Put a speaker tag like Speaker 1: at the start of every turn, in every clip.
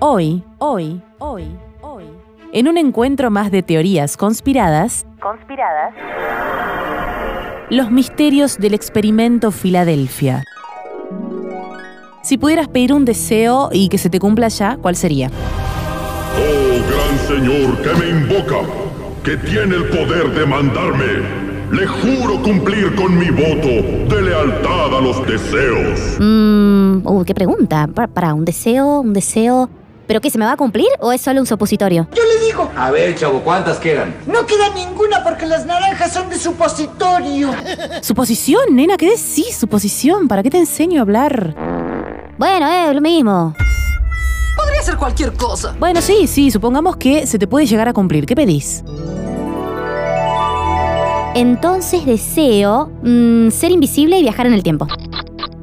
Speaker 1: Hoy, hoy, hoy, hoy, en un encuentro más de teorías conspiradas,
Speaker 2: Conspiradas.
Speaker 1: los misterios del experimento Filadelfia. Si pudieras pedir un deseo y que se te cumpla ya, ¿cuál sería?
Speaker 3: Oh gran señor que me invoca, que tiene el poder de mandarme, le juro cumplir con mi voto de lealtad a los deseos.
Speaker 2: Mmm, uh, qué pregunta. Pa- Para, un deseo, un deseo. ¿Pero qué, se me va a cumplir o es solo un supositorio?
Speaker 4: Yo le digo,
Speaker 5: A ver, chavo, ¿cuántas quedan?
Speaker 4: no queda ninguna porque las naranjas son de supositorio.
Speaker 1: Suposición, nena, ¿qué decís? Suposición, ¿para qué te enseño a hablar?
Speaker 2: Bueno, eh, lo mismo.
Speaker 4: Podría ser cualquier cosa.
Speaker 1: Bueno, sí, sí, supongamos que se te puede llegar a cumplir. ¿Qué pedís?
Speaker 2: Entonces deseo mm, ser invisible y viajar en el tiempo.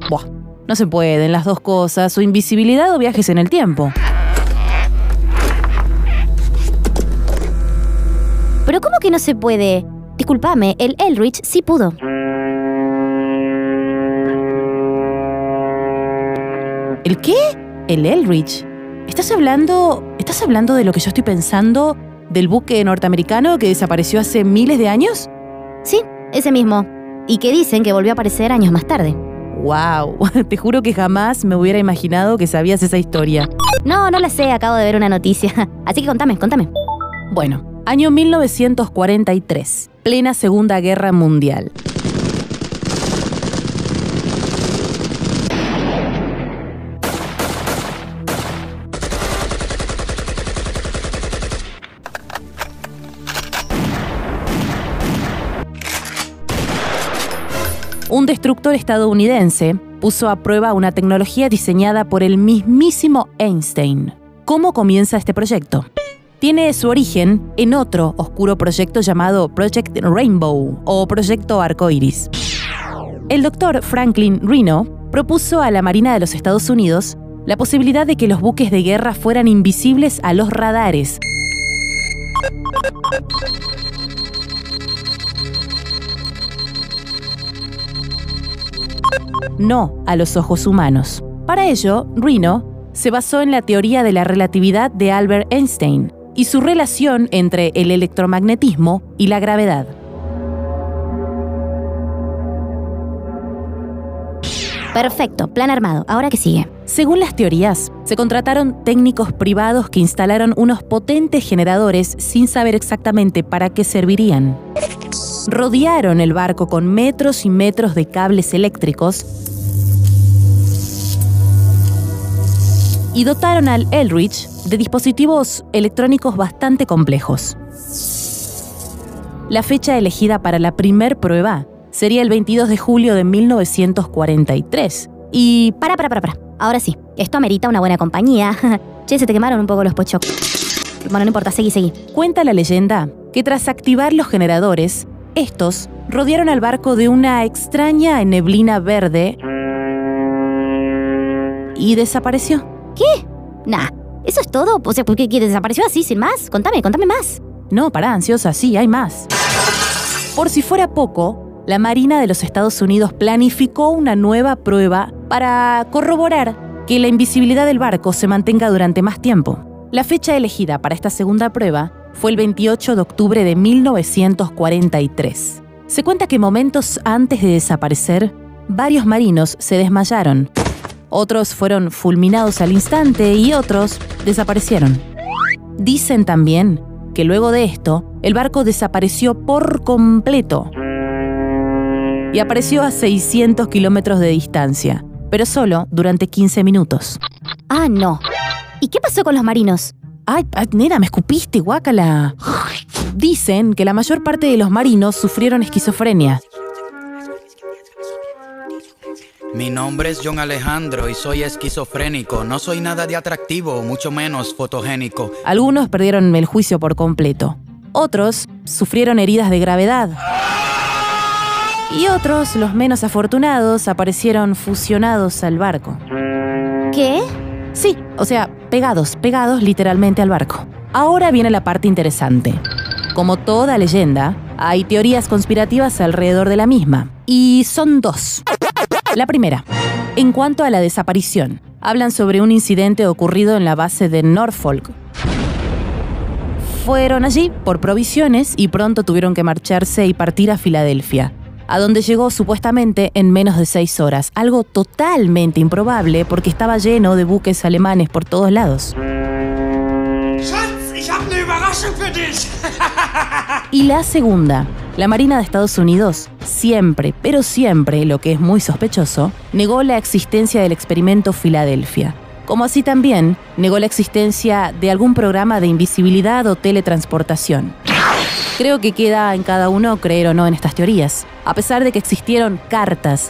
Speaker 1: Buah, no se pueden las dos cosas, o invisibilidad o viajes en el tiempo.
Speaker 2: Que no se puede? Disculpame, el Elrich sí pudo.
Speaker 1: ¿El qué? ¿El Elrich? ¿Estás hablando. ¿Estás hablando de lo que yo estoy pensando? ¿Del buque norteamericano que desapareció hace miles de años?
Speaker 2: Sí, ese mismo. Y que dicen que volvió a aparecer años más tarde.
Speaker 1: ¡Wow! Te juro que jamás me hubiera imaginado que sabías esa historia.
Speaker 2: No, no la sé, acabo de ver una noticia. Así que contame, contame.
Speaker 1: Bueno, año 1943, plena Segunda Guerra Mundial. Un destructor estadounidense puso a prueba una tecnología diseñada por el mismísimo Einstein. ¿Cómo comienza este proyecto? Tiene su origen en otro oscuro proyecto llamado Project Rainbow o Proyecto Arcoiris. El doctor Franklin Reno propuso a la Marina de los Estados Unidos la posibilidad de que los buques de guerra fueran invisibles a los radares. No a los ojos humanos. Para ello, Reno se basó en la teoría de la relatividad de Albert Einstein y su relación entre el electromagnetismo y la gravedad.
Speaker 2: Perfecto, plan armado. Ahora que sigue.
Speaker 1: Según las teorías, se contrataron técnicos privados que instalaron unos potentes generadores sin saber exactamente para qué servirían. Rodearon el barco con metros y metros de cables eléctricos y dotaron al Elrich de dispositivos electrónicos bastante complejos. La fecha elegida para la primer prueba sería el 22 de julio de 1943 y
Speaker 2: Para, para, para, para. Ahora sí, esto amerita una buena compañía. che, se te quemaron un poco los pochok. Bueno, no importa, seguí, seguí.
Speaker 1: Cuenta la leyenda que tras activar los generadores, estos rodearon al barco de una extraña neblina verde y desapareció.
Speaker 2: Nah, ¿eso es todo? O sea, ¿por qué qué, desapareció así, sin más? Contame, contame más.
Speaker 1: No, pará, ansiosa, sí, hay más. Por si fuera poco, la Marina de los Estados Unidos planificó una nueva prueba para corroborar que la invisibilidad del barco se mantenga durante más tiempo. La fecha elegida para esta segunda prueba fue el 28 de octubre de 1943. Se cuenta que momentos antes de desaparecer, varios marinos se desmayaron. Otros fueron fulminados al instante y otros desaparecieron. Dicen también que luego de esto, el barco desapareció por completo y apareció a 600 kilómetros de distancia, pero solo durante 15 minutos.
Speaker 2: Ah, no. ¿Y qué pasó con los marinos?
Speaker 1: Ay, ay, nena, me escupiste, guácala. Dicen que la mayor parte de los marinos sufrieron esquizofrenia.
Speaker 6: Mi nombre es John Alejandro y soy esquizofrénico. No soy nada de atractivo, mucho menos fotogénico.
Speaker 1: Algunos perdieron el juicio por completo. Otros sufrieron heridas de gravedad. Y otros, los menos afortunados, aparecieron fusionados al barco.
Speaker 2: ¿Qué?
Speaker 1: Sí, o sea, pegados, pegados literalmente al barco. Ahora viene la parte interesante. Como toda leyenda, hay teorías conspirativas alrededor de la misma. Y son dos. La primera, en cuanto a la desaparición. hablan sobre un incidente ocurrido en la base de Norfolk. Fueron allí por provisiones y pronto tuvieron que marcharse y partir a Filadelfia, a donde llegó supuestamente en menos de seis horas, algo totalmente improbable porque estaba lleno de buques alemanes por todos lados. Y la segunda, la Marina de Estados Unidos siempre, pero siempre, lo que es muy sospechoso, negó la existencia del experimento Filadelfia. Como así también negó la existencia de algún programa de invisibilidad o teletransportación. Creo que queda en cada uno creer o no en estas teorías, a pesar de que existieron cartas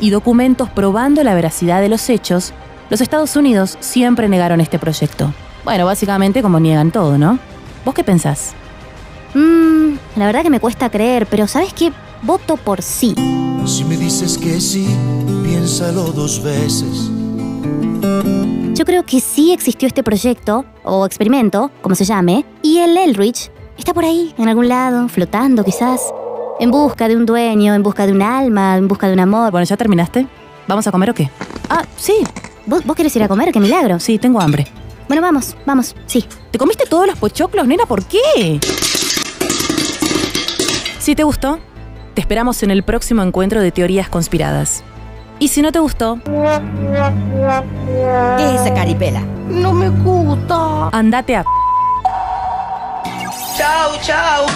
Speaker 1: y documentos probando la veracidad de los hechos, los Estados Unidos siempre negaron este proyecto. Bueno, básicamente como niegan todo, ¿no? ¿Vos qué pensás?
Speaker 2: Mmm, la verdad que me cuesta creer, pero ¿sabes qué? Voto por sí.
Speaker 5: Si me dices que sí, piénsalo dos veces.
Speaker 2: Yo creo que sí existió este proyecto, o experimento, como se llame, y el Elrich está por ahí, en algún lado, flotando quizás, en busca de un dueño, en busca de un alma, en busca de un amor.
Speaker 1: Bueno, ¿ya terminaste? ¿Vamos a comer o qué?
Speaker 2: Ah, sí. ¿Vos, vos querés ir a comer? ¡Qué milagro!
Speaker 1: Sí, tengo hambre.
Speaker 2: Bueno, vamos, vamos, sí.
Speaker 1: ¿Te comiste todos los pochoclos, nena? ¿Por qué? Si te gustó, te esperamos en el próximo encuentro de teorías conspiradas. Y si no te gustó,
Speaker 7: ¿Qué es esa caripela?
Speaker 4: No me gusta.
Speaker 1: andate a...
Speaker 4: Chao, chao.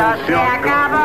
Speaker 8: Tá, Só se acaba